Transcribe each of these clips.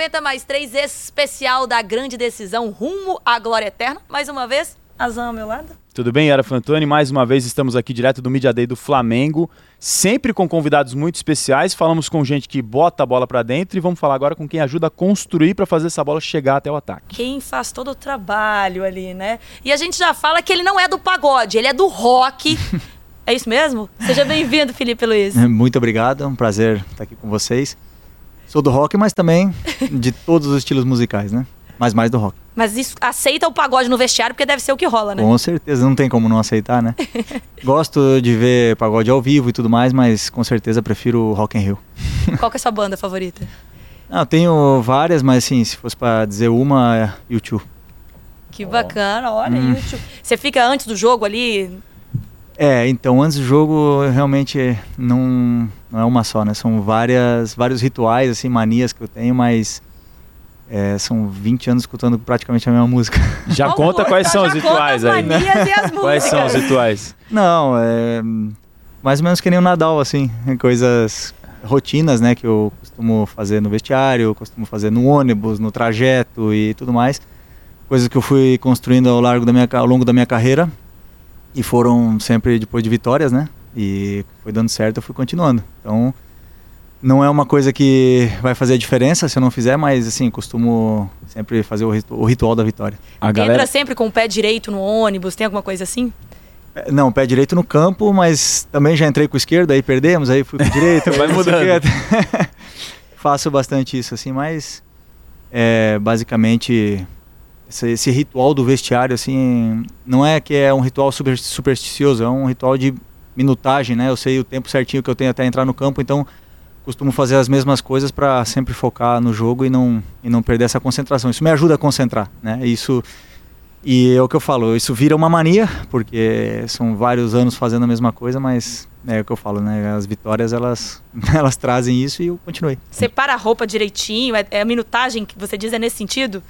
90 mais 3 especial da grande decisão rumo à glória eterna. Mais uma vez, Azam ao meu lado. Tudo bem, Yara Fantoni? Mais uma vez estamos aqui direto do Media Day do Flamengo, sempre com convidados muito especiais. Falamos com gente que bota a bola para dentro e vamos falar agora com quem ajuda a construir para fazer essa bola chegar até o ataque. Quem faz todo o trabalho ali, né? E a gente já fala que ele não é do pagode, ele é do rock. é isso mesmo? Seja bem-vindo, Felipe Luiz. Muito obrigado, é um prazer estar aqui com vocês. Sou do rock, mas também de todos os estilos musicais, né? Mas mais do rock. Mas isso, aceita o pagode no vestiário porque deve ser o que rola, né? Com certeza, não tem como não aceitar, né? Gosto de ver pagode ao vivo e tudo mais, mas com certeza prefiro o Rock in Rio. Qual que é a sua banda favorita? Não, tenho várias, mas assim, se fosse para dizer uma, é YouTube. Que bacana, olha, hum. YouTube. Você fica antes do jogo ali é, então antes do jogo realmente não, não é uma só, né? São várias, vários rituais, assim, manias que eu tenho, mas é, são 20 anos escutando praticamente a mesma música. Já oh, conta quais são os rituais aí, né? quais são os rituais? Não, é mais ou menos que nem o Nadal, assim, coisas rotinas, né, que eu costumo fazer no vestiário, costumo fazer no ônibus, no trajeto e tudo mais. Coisas que eu fui construindo ao, largo da minha, ao longo da minha carreira e foram sempre depois de vitórias, né? E foi dando certo, eu fui continuando. Então, não é uma coisa que vai fazer a diferença se eu não fizer, mas assim, costumo sempre fazer o, o ritual da vitória. A galera... Entra sempre com o pé direito no ônibus, tem alguma coisa assim? É, não, pé direito no campo, mas também já entrei com o esquerdo, aí perdemos, aí fui com o direito. vai mudando. Faço bastante isso, assim, mas é, basicamente esse, esse, ritual do vestiário, assim, não é que é um ritual super, supersticioso, é um ritual de minutagem, né? Eu sei o tempo certinho que eu tenho até entrar no campo, então costumo fazer as mesmas coisas para sempre focar no jogo e não, e não perder essa concentração. Isso me ajuda a concentrar, né? Isso e é o que eu falo, isso vira uma mania, porque são vários anos fazendo a mesma coisa, mas é o que eu falo, né? As vitórias elas, elas trazem isso e eu continuei. Separa a roupa direitinho, é, é a minutagem que você diz é nesse sentido?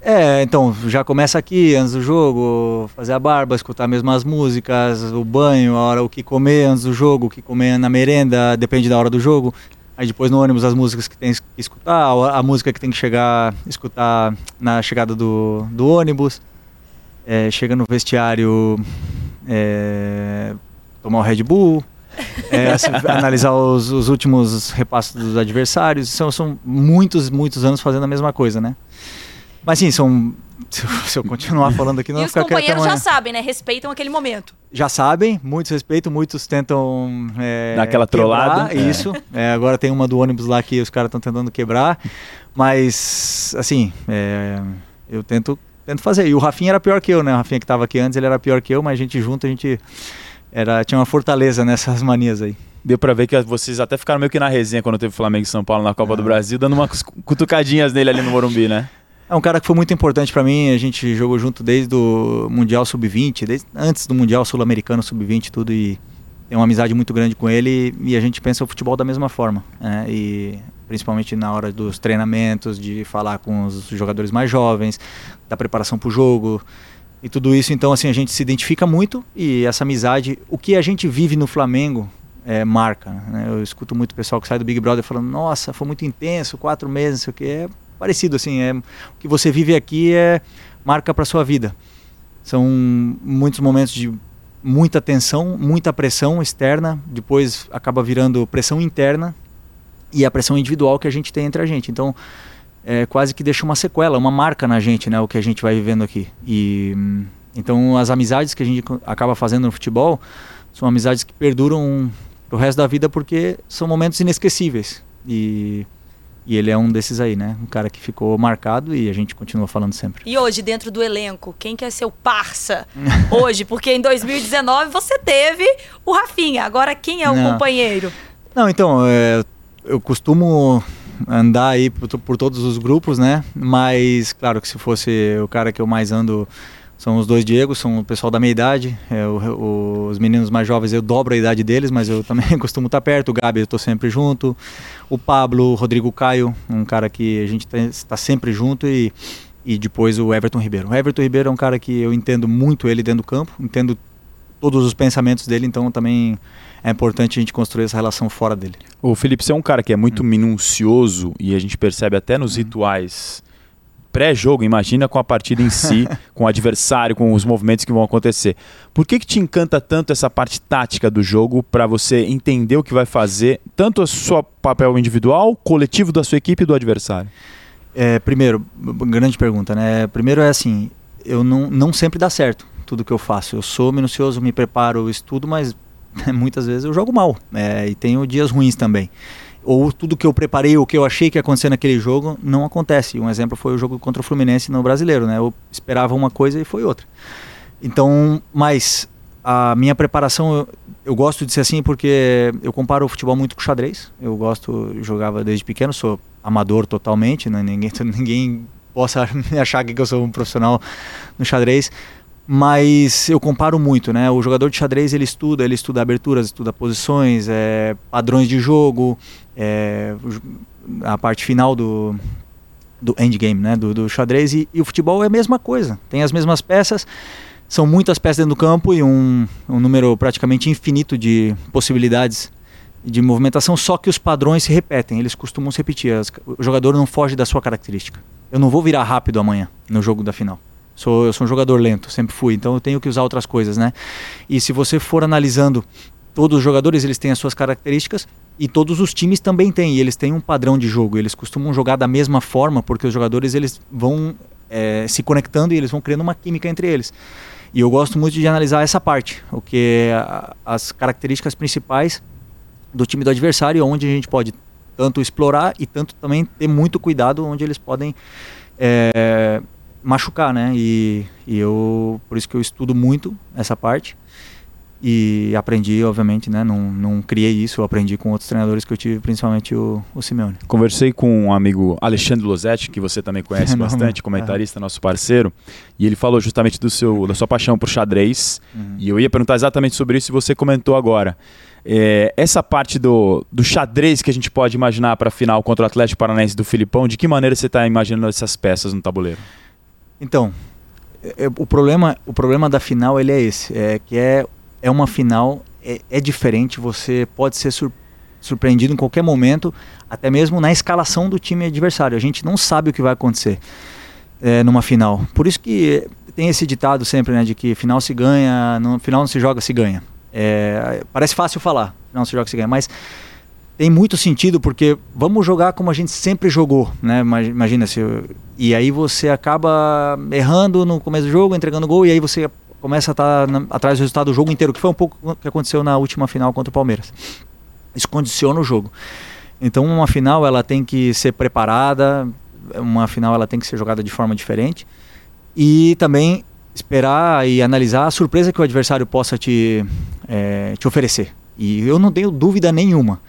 É, então, já começa aqui antes do jogo, fazer a barba, escutar mesmo as músicas, o banho, a hora o que comer antes do jogo, o que comer na merenda, depende da hora do jogo. Aí depois no ônibus as músicas que tem que escutar, a, música que tem que chegar, escutar na chegada do, do ônibus. É, chega no vestiário, é, tomar o Red Bull, é, analisar os, os, últimos repassos dos adversários. São, são muitos, muitos anos fazendo a mesma coisa, né? Mas sim, são. Se eu continuar falando aqui, não E os companheiros já sabem, né? Respeitam aquele momento. Já sabem, muitos respeitam, muitos tentam. É, Dar aquela trollada. Isso. É, agora tem uma do ônibus lá que os caras estão tentando quebrar. Mas, assim, é, eu tento, tento fazer. E o Rafinha era pior que eu, né? O Rafinha que estava aqui antes, ele era pior que eu, mas a gente junto, a gente era, tinha uma fortaleza nessas manias aí deu para ver que vocês até ficaram meio que na resenha quando teve Flamengo e São Paulo na Copa do Brasil, dando umas cutucadinhas nele ali no Morumbi, né? É um cara que foi muito importante para mim. A gente jogou junto desde o Mundial Sub-20, desde antes do Mundial Sul-Americano Sub-20 tudo e tem uma amizade muito grande com ele e a gente pensa o futebol da mesma forma. Né? E principalmente na hora dos treinamentos, de falar com os jogadores mais jovens, da preparação para o jogo e tudo isso. Então assim a gente se identifica muito e essa amizade, o que a gente vive no Flamengo é, marca. Né? Eu escuto muito pessoal que sai do Big Brother falando: Nossa, foi muito intenso, quatro meses, não sei o que. É parecido assim, é o que você vive aqui é marca para sua vida. São muitos momentos de muita tensão, muita pressão externa, depois acaba virando pressão interna e a pressão individual que a gente tem entre a gente. Então, é quase que deixa uma sequela, uma marca na gente, né, o que a gente vai vivendo aqui. E então as amizades que a gente acaba fazendo no futebol são amizades que perduram pro resto da vida porque são momentos inesquecíveis. E e ele é um desses aí, né? Um cara que ficou marcado e a gente continua falando sempre. E hoje, dentro do elenco, quem quer ser o parça hoje? Porque em 2019 você teve o Rafinha. Agora, quem é o Não. companheiro? Não, então, é, eu costumo andar aí por, por, todos os grupos, né? Mas, claro que se fosse o cara que eu mais ando são os dois Diegos, são o pessoal da minha idade. É, o, o, os meninos mais jovens eu dobro a idade deles, mas eu também costumo estar perto. O Gabi eu estou sempre junto. O Pablo, o Rodrigo Caio, um cara que a gente está sempre junto e, e depois o Everton Ribeiro. O Everton Ribeiro é um cara que eu entendo muito ele dentro do campo, entendo todos os pensamentos dele, então também é importante a gente construir essa relação fora dele. O Felipe, você é um cara que é muito hum. minucioso e a gente percebe até nos hum. rituais pré-jogo, imagina com a partida em si, com o adversário, com os movimentos que vão acontecer. Por que, que te encanta tanto essa parte tática do jogo para você entender o que vai fazer, tanto o seu papel individual, coletivo da sua equipe e do adversário? É, primeiro, grande pergunta, né? Primeiro é assim, eu não, não sempre dá certo tudo que eu faço. Eu sou minucioso, me preparo, estudo, mas muitas vezes eu jogo mal. É, e tenho dias ruins também. Ou tudo que eu preparei, o que eu achei que ia acontecer naquele jogo, não acontece. Um exemplo foi o jogo contra o Fluminense no Brasileiro, né? Eu esperava uma coisa e foi outra. Então, mas a minha preparação, eu, eu gosto de ser assim porque eu comparo o futebol muito com xadrez. Eu gosto, jogava desde pequeno, sou amador totalmente, né? ninguém, ninguém possa achar que eu sou um profissional no xadrez mas eu comparo muito, né? O jogador de xadrez ele estuda, ele estuda aberturas, estuda posições, é, padrões de jogo, é, a parte final do, do endgame, né? Do, do xadrez e, e, o futebol é a mesma coisa. Tem as mesmas peças, são muitas peças dentro do campo e um, um número praticamente infinito de possibilidades de movimentação, só que os padrões se repetem, eles costumam se repetir. o jogador não foge da sua característica. Eu não vou virar rápido amanhã no jogo da final. Sou, eu sou um jogador lento, sempre fui, então eu tenho que usar outras coisas, né? E se você for analisando todos os jogadores, eles têm as suas características e todos os times também têm. E eles têm um padrão de jogo. Eles costumam jogar da mesma forma porque os jogadores eles vão é, se conectando e eles vão criando uma química entre eles. E eu gosto muito de analisar essa parte, o que é as características principais do time do adversário, onde a gente pode tanto explorar e tanto também ter muito cuidado onde eles podem é, machucar, né? E, e eu, por isso que eu estudo muito essa parte e aprendi, obviamente, né? Não, não criei isso, eu aprendi com outros treinadores que eu tive, principalmente o, o Simeone. Conversei com um amigo Alexandre Losetti, que você também conhece bastante, comentarista, é. nosso parceiro, e ele falou justamente do seu, da sua paixão por xadrez. Uhum. E eu ia perguntar exatamente sobre isso e você comentou agora. É, essa parte do, do xadrez que a gente pode imaginar para a final contra o Atlético Paranaense do Filipão, de que maneira você está imaginando essas peças no tabuleiro? Então, é, é, o, problema, o problema da final ele é esse, é que é, é uma final, é, é diferente, você pode ser sur, surpreendido em qualquer momento, até mesmo na escalação do time adversário. A gente não sabe o que vai acontecer é, numa final. Por isso que tem esse ditado sempre, né, de que final se ganha, no final não se joga, se ganha. É, parece fácil falar, final se joga, se ganha, mas tem muito sentido porque vamos jogar como a gente sempre jogou, né? Imagina se e aí você acaba errando no começo do jogo, entregando gol e aí você começa a estar tá atrás do resultado do jogo inteiro, que foi um pouco o que aconteceu na última final contra o Palmeiras. Isso condiciona o jogo. Então uma final ela tem que ser preparada, uma final ela tem que ser jogada de forma diferente e também esperar e analisar a surpresa que o adversário possa te, é, te oferecer. E eu não tenho dúvida nenhuma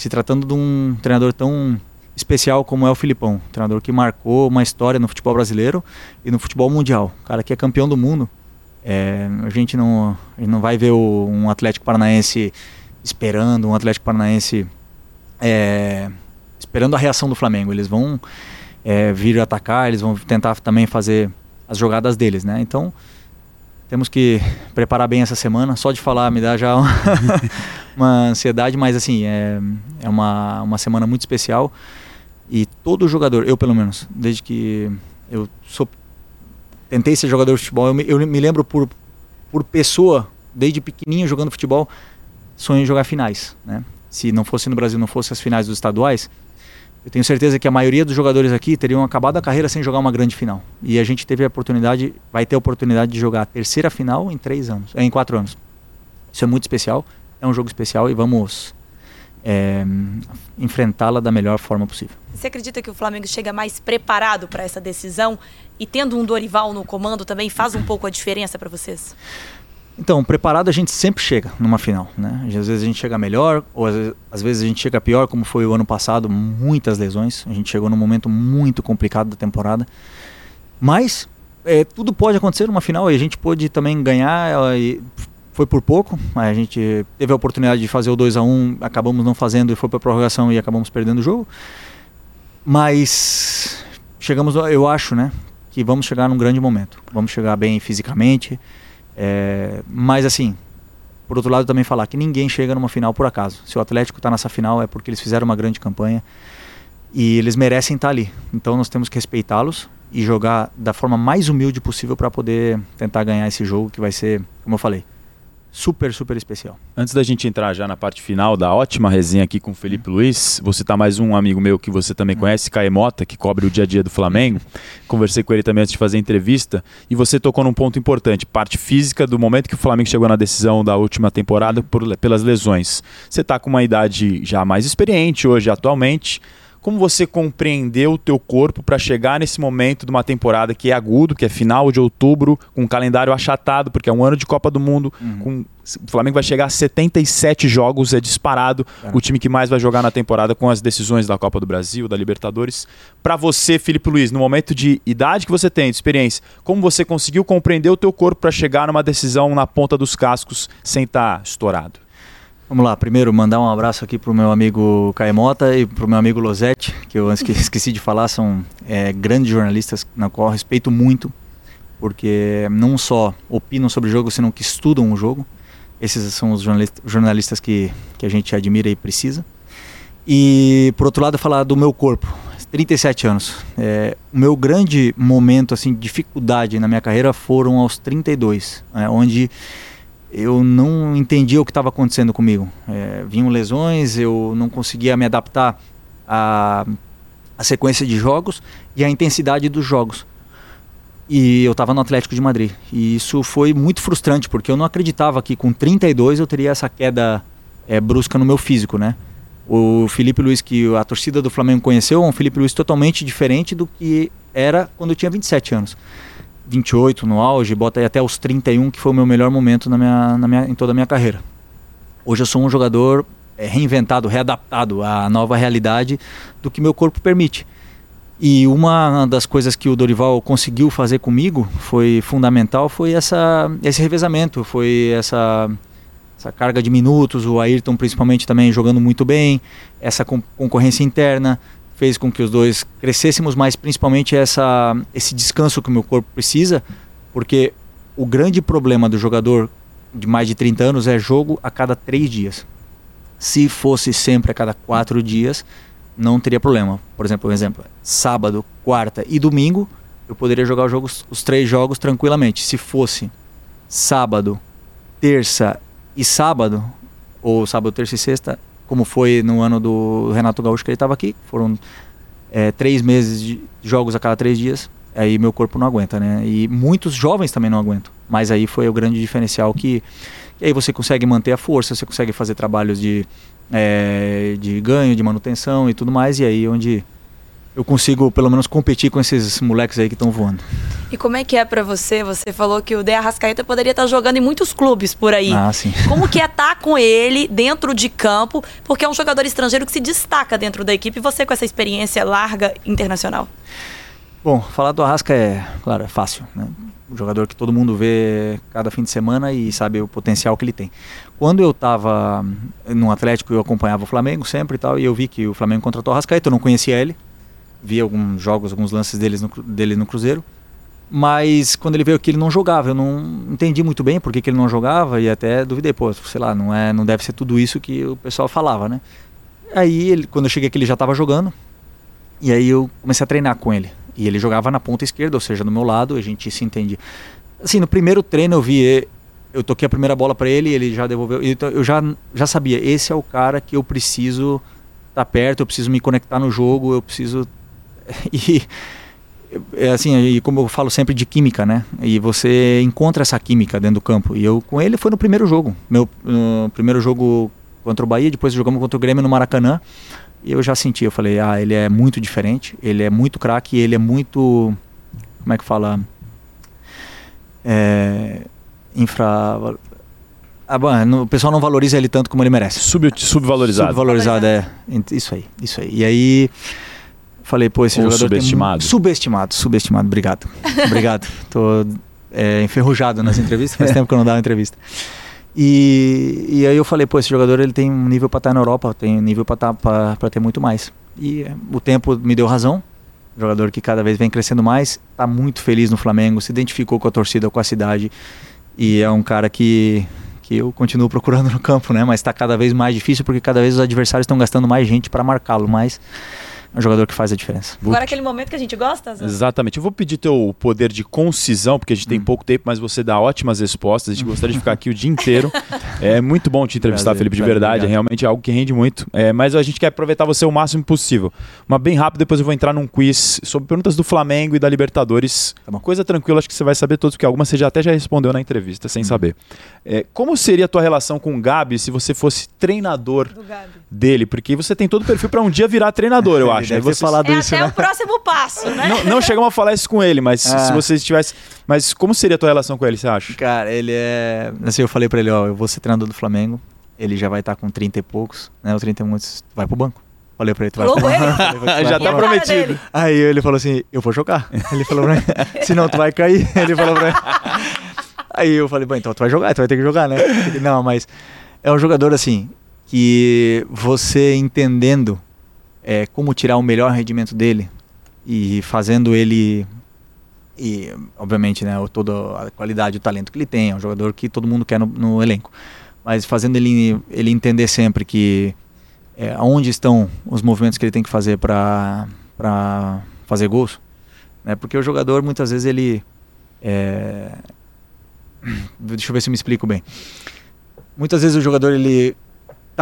se tratando de um treinador tão especial como é o Filipão, um treinador que marcou uma história no futebol brasileiro e no futebol mundial, um cara que é campeão do mundo. É, a gente não, não vai ver o, um Atlético Paranaense esperando, um Atlético Paranaense é, esperando a reação do Flamengo. Eles vão é, vir atacar, eles vão tentar também fazer as jogadas deles, né? Então temos que preparar bem essa semana. Só de falar me dá já uma, uma ansiedade, mas assim, é, é uma, uma semana muito especial. E todo jogador, eu pelo menos, desde que eu sou, tentei ser jogador de futebol, eu me, eu me lembro por, por pessoa, desde pequenininho jogando futebol, sonho em jogar finais. Né? Se não fosse no Brasil, não fosse as finais dos estaduais, eu tenho certeza que a maioria dos jogadores aqui teriam acabado a carreira sem jogar uma grande final. E a gente teve a oportunidade, vai ter a oportunidade de jogar a terceira final em três anos, em quatro anos. Isso é muito especial, é um jogo especial e vamos é, enfrentá-la da melhor forma possível. Você acredita que o Flamengo chega mais preparado para essa decisão e tendo um Dorival no comando também faz um pouco a diferença para vocês? Então, preparado a gente sempre chega numa final, né? Às vezes a gente chega melhor, ou às vezes a gente chega pior, como foi o ano passado, muitas lesões. A gente chegou num momento muito complicado da temporada. Mas é, tudo pode acontecer numa final e a gente pôde também ganhar. E foi por pouco, a gente teve a oportunidade de fazer o 2 a 1 acabamos não fazendo e foi para prorrogação e acabamos perdendo o jogo. Mas chegamos, eu acho, né, que vamos chegar num grande momento. Vamos chegar bem fisicamente, é, mas assim, por outro lado, também falar que ninguém chega numa final por acaso. Se o Atlético está nessa final é porque eles fizeram uma grande campanha e eles merecem estar tá ali. Então nós temos que respeitá-los e jogar da forma mais humilde possível para poder tentar ganhar esse jogo que vai ser, como eu falei, super, super especial. Antes da gente entrar já na parte final da ótima resenha aqui com o Felipe Luiz, vou citar mais um amigo meu que você também conhece, Caio Mota, que cobre o dia a dia do Flamengo. Conversei com ele também antes de fazer a entrevista e você tocou num ponto importante, parte física do momento que o Flamengo chegou na decisão da última temporada por, pelas lesões. Você está com uma idade já mais experiente hoje, atualmente. Como você compreendeu o teu corpo para chegar nesse momento de uma temporada que é agudo, que é final de outubro, com um calendário achatado, porque é um ano de Copa do Mundo, uhum. com o Flamengo vai chegar a 77 jogos, é disparado é. o time que mais vai jogar na temporada com as decisões da Copa do Brasil, da Libertadores. Para você, Felipe Luiz, no momento de idade que você tem, de experiência, como você conseguiu compreender o teu corpo para chegar numa decisão na ponta dos cascos sem estar tá estourado? Vamos lá, primeiro mandar um abraço aqui para o meu amigo Caemota e para o meu amigo Losetti, que eu esqueci de falar, são é, grandes jornalistas na qual eu respeito muito, porque não só opinam sobre o jogo, senão que estudam o jogo. Esses são os jornalistas que, que a gente admira e precisa. E por outro lado, falar do meu corpo. 37 anos. É, o meu grande momento, assim, dificuldade na minha carreira foram aos 32, é, onde eu não entendia o que estava acontecendo comigo. É, vinham lesões, eu não conseguia me adaptar à, à sequência de jogos e à intensidade dos jogos. E eu estava no Atlético de Madrid. E isso foi muito frustrante, porque eu não acreditava que com 32 eu teria essa queda é, brusca no meu físico, né? O Felipe Luiz, que a torcida do Flamengo conheceu, é um Felipe Luiz totalmente diferente do que era quando eu tinha 27 anos. 28 no auge, bota aí até os 31, que foi o meu melhor momento na minha, na minha, em toda a minha carreira. Hoje eu sou um jogador é, reinventado, readaptado à nova realidade do que meu corpo permite. E uma das coisas que o Dorival conseguiu fazer comigo foi fundamental, foi essa, esse revezamento, foi essa, essa carga de minutos, o Ayrton principalmente também jogando muito bem, essa concorrência interna, fez com que os dois crescêssemos, mas principalmente essa, esse descanso que o meu corpo precisa, porque o grande problema do jogador de mais de 30 anos é jogo a cada três dias. Se fosse sempre a cada quatro dias, não teria problema. Por exemplo, um exemplo, sábado, quarta e domingo, eu poderia jogar os, jogos, os três jogos tranquilamente. Se fosse sábado, terça e sábado, ou sábado, terça e sexta, como foi no ano do Renato Gaúcho que ele estava aqui. Foram é, três meses de jogos a cada três dias. Aí meu corpo não aguenta, né? E muitos jovens também não aguentam. Mas aí foi o grande diferencial que, aí você consegue manter a força, você consegue fazer trabalhos de, é, de ganho, de manutenção e tudo mais. E aí onde eu consigo pelo menos competir com esses moleques aí que estão voando. E como é que é para você? Você falou que o De Arrascaeta poderia estar jogando em muitos clubes por aí. Ah, sim. Como que é estar com ele dentro de campo? Porque é um jogador estrangeiro que se destaca dentro da equipe e você com essa experiência larga internacional. Bom, falar do Arrasca é, claro, é fácil, né? Um jogador que todo mundo vê cada fim de semana e sabe o potencial que ele tem. Quando eu estava no Atlético, eu acompanhava o Flamengo sempre e tal, e eu vi que o Flamengo contratou o Arrascaeta, eu não conhecia ele, vi alguns jogos, alguns lances deles no, dele no Cruzeiro. Mas quando ele veio aqui ele não jogava, eu não entendi muito bem por que, que ele não jogava e até duvidei, pô, sei lá, não é, não deve ser tudo isso que o pessoal falava, né? Aí ele, quando eu cheguei aqui ele já estava jogando e aí eu comecei a treinar com ele. E ele jogava na ponta esquerda, ou seja, do meu lado, a gente se entende. Assim, no primeiro treino eu vi, eu toquei a primeira bola para ele, ele já devolveu. Então eu já já sabia, esse é o cara que eu preciso estar tá perto, eu preciso me conectar no jogo, eu preciso e é assim, e como eu falo sempre de química, né? E você encontra essa química dentro do campo. E eu com ele foi no primeiro jogo. Meu no primeiro jogo contra o Bahia, depois jogamos contra o Grêmio no Maracanã. E eu já senti, eu falei, ah, ele é muito diferente, ele é muito craque, ele é muito como é que fala? É, infra ah, bom, o pessoal não valoriza ele tanto como ele merece. Sub, subvalorizado. Subvalorizado, é. Isso aí, isso aí. E aí Falei, pô, esse Ou jogador subestimado. Subestimado, subestimado. Obrigado. Obrigado. Tô é, enferrujado nas entrevistas, faz tempo que eu não dava entrevista. E, e aí eu falei, pô, esse jogador ele tem um nível para estar na Europa, tem um nível para tá, ter muito mais. E é, o tempo me deu razão. Jogador que cada vez vem crescendo mais, está muito feliz no Flamengo, se identificou com a torcida, com a cidade. E é um cara que, que eu continuo procurando no campo, né? Mas está cada vez mais difícil porque cada vez os adversários estão gastando mais gente para marcá-lo, mas é um jogador que faz a diferença. Agora aquele momento que a gente gosta, Zé? Exatamente. Eu vou pedir teu poder de concisão, porque a gente tem pouco tempo, mas você dá ótimas respostas. A gente gostaria de ficar aqui o dia inteiro. É muito bom te entrevistar, Prazer, Felipe, de prazer, verdade. É obrigado. realmente algo que rende muito. É, mas a gente quer aproveitar você o máximo possível. Uma bem rápida, depois eu vou entrar num quiz sobre perguntas do Flamengo e da Libertadores. Tá bom. Coisa tranquila, acho que você vai saber todos, porque algumas você já até já respondeu na entrevista, sem saber. É, como seria a tua relação com o Gabi se você fosse treinador Do Gabi. Dele? Porque você tem todo o perfil para um dia virar treinador, eu acho. deve você- falado É isso, até né? o próximo passo, né? não, não chegamos a falar isso com ele, mas Ah. se você estivesse. Mas como seria a tua relação com ele, você acha? Cara, ele é. Assim, eu falei pra ele, ó, eu vou ser treinador do Flamengo. Ele já vai estar com 30 e poucos, né? Ou 30 e muitos. Vai pro banco. Falei pra ele, tu vai pro ele? Já tá prometido. Aí ele falou assim, eu vou jogar. Ele falou pra mim, senão tu vai cair. Ele falou pra mim. Aí eu falei, bom, então tu vai jogar, tu vai ter que jogar, né? Ele, Não, mas é um jogador assim, que você entendendo é, como tirar o melhor rendimento dele e fazendo ele e obviamente né toda a qualidade o talento que ele tem é um jogador que todo mundo quer no, no elenco. Mas fazendo ele ele entender sempre que é, onde estão os movimentos que ele tem que fazer para para fazer gols né porque o jogador muitas vezes ele é, deixa eu ver se eu me explico bem. Muitas vezes o jogador ele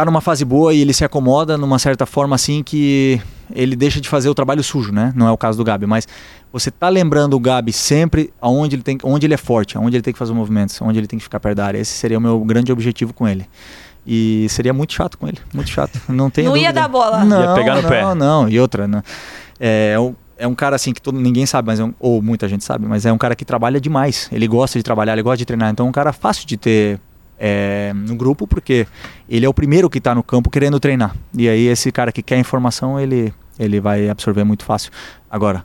tá numa fase boa e ele se acomoda numa certa forma assim que ele deixa de fazer o trabalho sujo, né? Não é o caso do Gabi, mas você tá lembrando o Gabi sempre aonde ele tem, onde ele é forte, aonde ele tem que fazer os movimentos, onde ele tem que ficar perto da área. Esse seria o meu grande objetivo com ele. E seria muito chato com ele, muito chato. Não tem Não ia dar bola. Não, Ia pegar no não, pé. não. E outra, né? É, é um, é um cara assim que todo, ninguém sabe, mas é um- ou muita gente sabe, mas é um cara que trabalha demais. Ele gosta de trabalhar, ele gosta de treinar. Então é um cara fácil de ter é, no grupo, porque ele é o primeiro que está no campo querendo treinar. E aí esse cara que quer informação, ele, ele vai absorver muito fácil. Agora,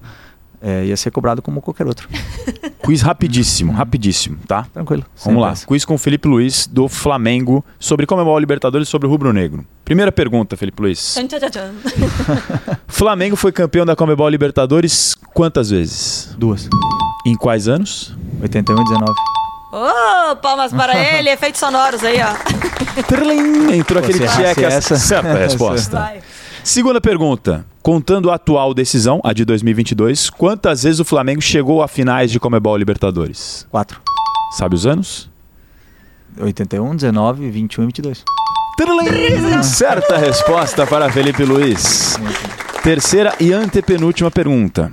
é, ia ser cobrado como qualquer outro. Quiz rapidíssimo, rapidíssimo, tá? Tranquilo. Vamos lá. pressa. Quiz com o Felipe Luiz, do Flamengo, sobre Comebol Libertadores e sobre o Rubro Negro. Primeira pergunta, Felipe Luiz. Flamengo foi campeão da Comebol Libertadores quantas vezes? Duas. Em quais anos? 81 e 19. Ô, palmas para ele, efeitos sonoros aí, ó. Trlim, Entrou Pô, aquele se errasse check. essa- Certa resposta. Vai. Segunda pergunta. Contando a atual decisão, a de 2022, quantas vezes o Flamengo chegou a finais de Comebol Libertadores? 4. Sabe os anos? 81, 19, 21 e 22. Trlim. Certa resposta para Felipe Luiz. Terceira e antepenúltima pergunta.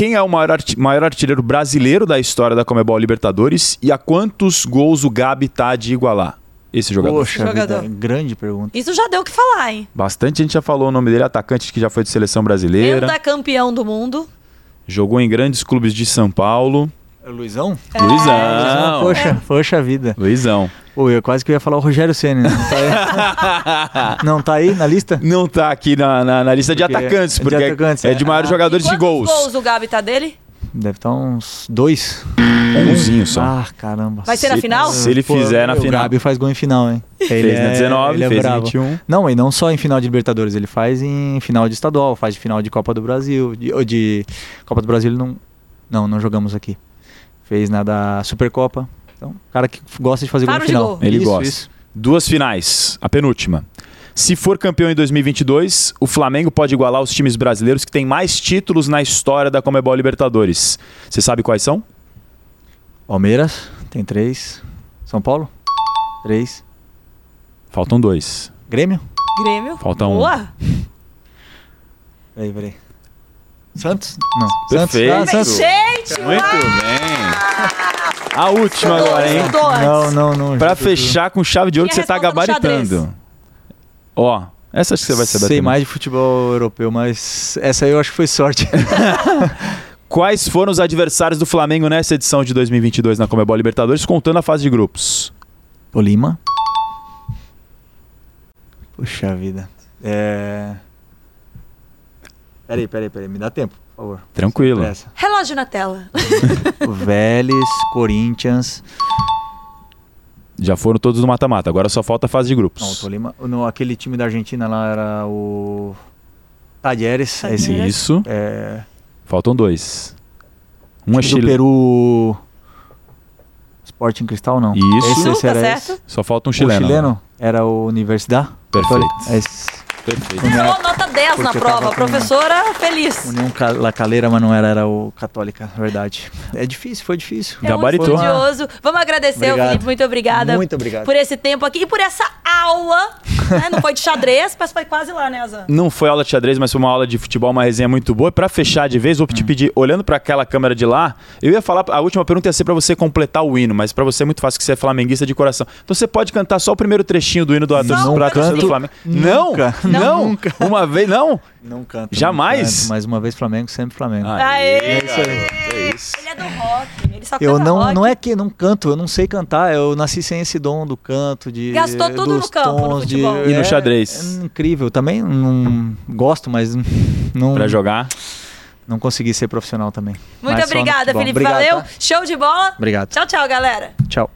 Quem é o maior, arti- maior artilheiro brasileiro da história da Comebol Libertadores e a quantos gols o Gabi tá de igualar? Esse jogador. Poxa, Jogador. vida, grande pergunta. Isso já deu o que falar, hein? Bastante gente já falou o nome dele, atacante que já foi de seleção brasileira, Pentacampeão do mundo. jogou em grandes clubes de São Paulo. É o Luizão? Luizão. Poxa, poxa vida. Luizão. Pô, eu quase que ia falar o Rogério Ceni. Não tá aí, não tá aí na lista? Não tá aqui na, na, na lista de Porque- atacantes, de porque é- atacantes, é, é. de maiores Ah. jogadores de Quantos gols. gols o Gabi tá dele? Deve estar uns dois. Umzinho só. Ah, caramba. Vai ser na final? Se ele Pô, fizer na o final. Gabi faz gol em final, hein? Ele Fez na é- 19, ele é fez na bravo. 21. Não, e não só em final de Libertadores, ele faz em final de estadual, faz de final de Copa do Brasil, de, de Copa do Brasil ele não não, não jogamos aqui. Fez na da Supercopa. Então, cara que gosta de fazer Faro gol no final. gol. Ele Isso, gosta. isso. Duas finais. A penúltima. Se for campeão em 2022, o Flamengo pode igualar os times brasileiros que têm mais títulos na história da Comebol Libertadores. Você sabe quais são? Palmeiras tem três. São Paulo? Três. Faltam dois. Grêmio? Grêmio. Falta um. Boa. Peraí, peraí. Santos? Não. Perfeito. Santos. Ah, Santos. Gente, Muito uau! bem. A última agora, hein? Estudou antes. Não, não, não. Pra gente, fechar com chave de ouro que você tá no gabaritando. Ó, essa acho que você vai saber. Sei também. mais de futebol europeu, mas essa aí eu acho que foi sorte. Quais foram os adversários do Flamengo nessa edição de 2022 na Comebol Libertadores, contando a fase de grupos? Tolima. Puxa vida. É. Peraí, peraí, peraí. Me dá tempo, Tranquilo. Relógio na tela. Vélez, Corinthians. Já foram todos no mata-mata, agora só falta a fase de grupos. Não, o Tolima. No, aquele time da Argentina lá era o. Talheres. é Esse. Isso. É. Faltam dois. Um é time do Chile. Peru. Sporting Cristal, não. Isso. Esse, esse tá era certo? esse. Só falta um O chileno. chileno era o Universidade. Perfeito. Esse. Perfeito. Nota 10 na Porque eu prova. com- Professora feliz. União Ca- La Calera, mas não era, era o Católica, verdade. É difícil, foi difícil. É Gabaritou. muito. Vamos agradecer, Obrigado. Felipe. Muito obrigada. Muito obrigado. Por esse tempo aqui e por essa aula. né? Não foi de xadrez, mas foi quase lá, né, Azan? Não foi aula de xadrez, mas foi uma aula de futebol, uma resenha muito boa. E pra fechar de vez, vou te pedir, olhando pra aquela câmera de lá, eu ia falar, a última pergunta ia ser pra você completar o hino, mas pra você é muito fácil que você é flamenguista de coração. Então você pode cantar só o primeiro trechinho do hino do ator do. Flamengo. Não, Nunca. não, Nunca. uma vez não. Não canto. Jamais? não canto, mais uma vez Flamengo, sempre Flamengo. Aê! é isso aí. É isso. Ele é do rock. Ele só Eu não, rock. não é que não canto, eu não sei cantar, eu nasci sem esse dom do canto, de Gastou tudo dos no campo, no tons de- futebol. E no é- xadrez? é incrível, também não gosto, mas não Pra jogar. não consegui ser profissional também. Muito Mas obrigada, futebol. Felipe. Obrigado, Valeu. tá? Show de bola. Obrigado. Tchau, tchau, galera. Tchau.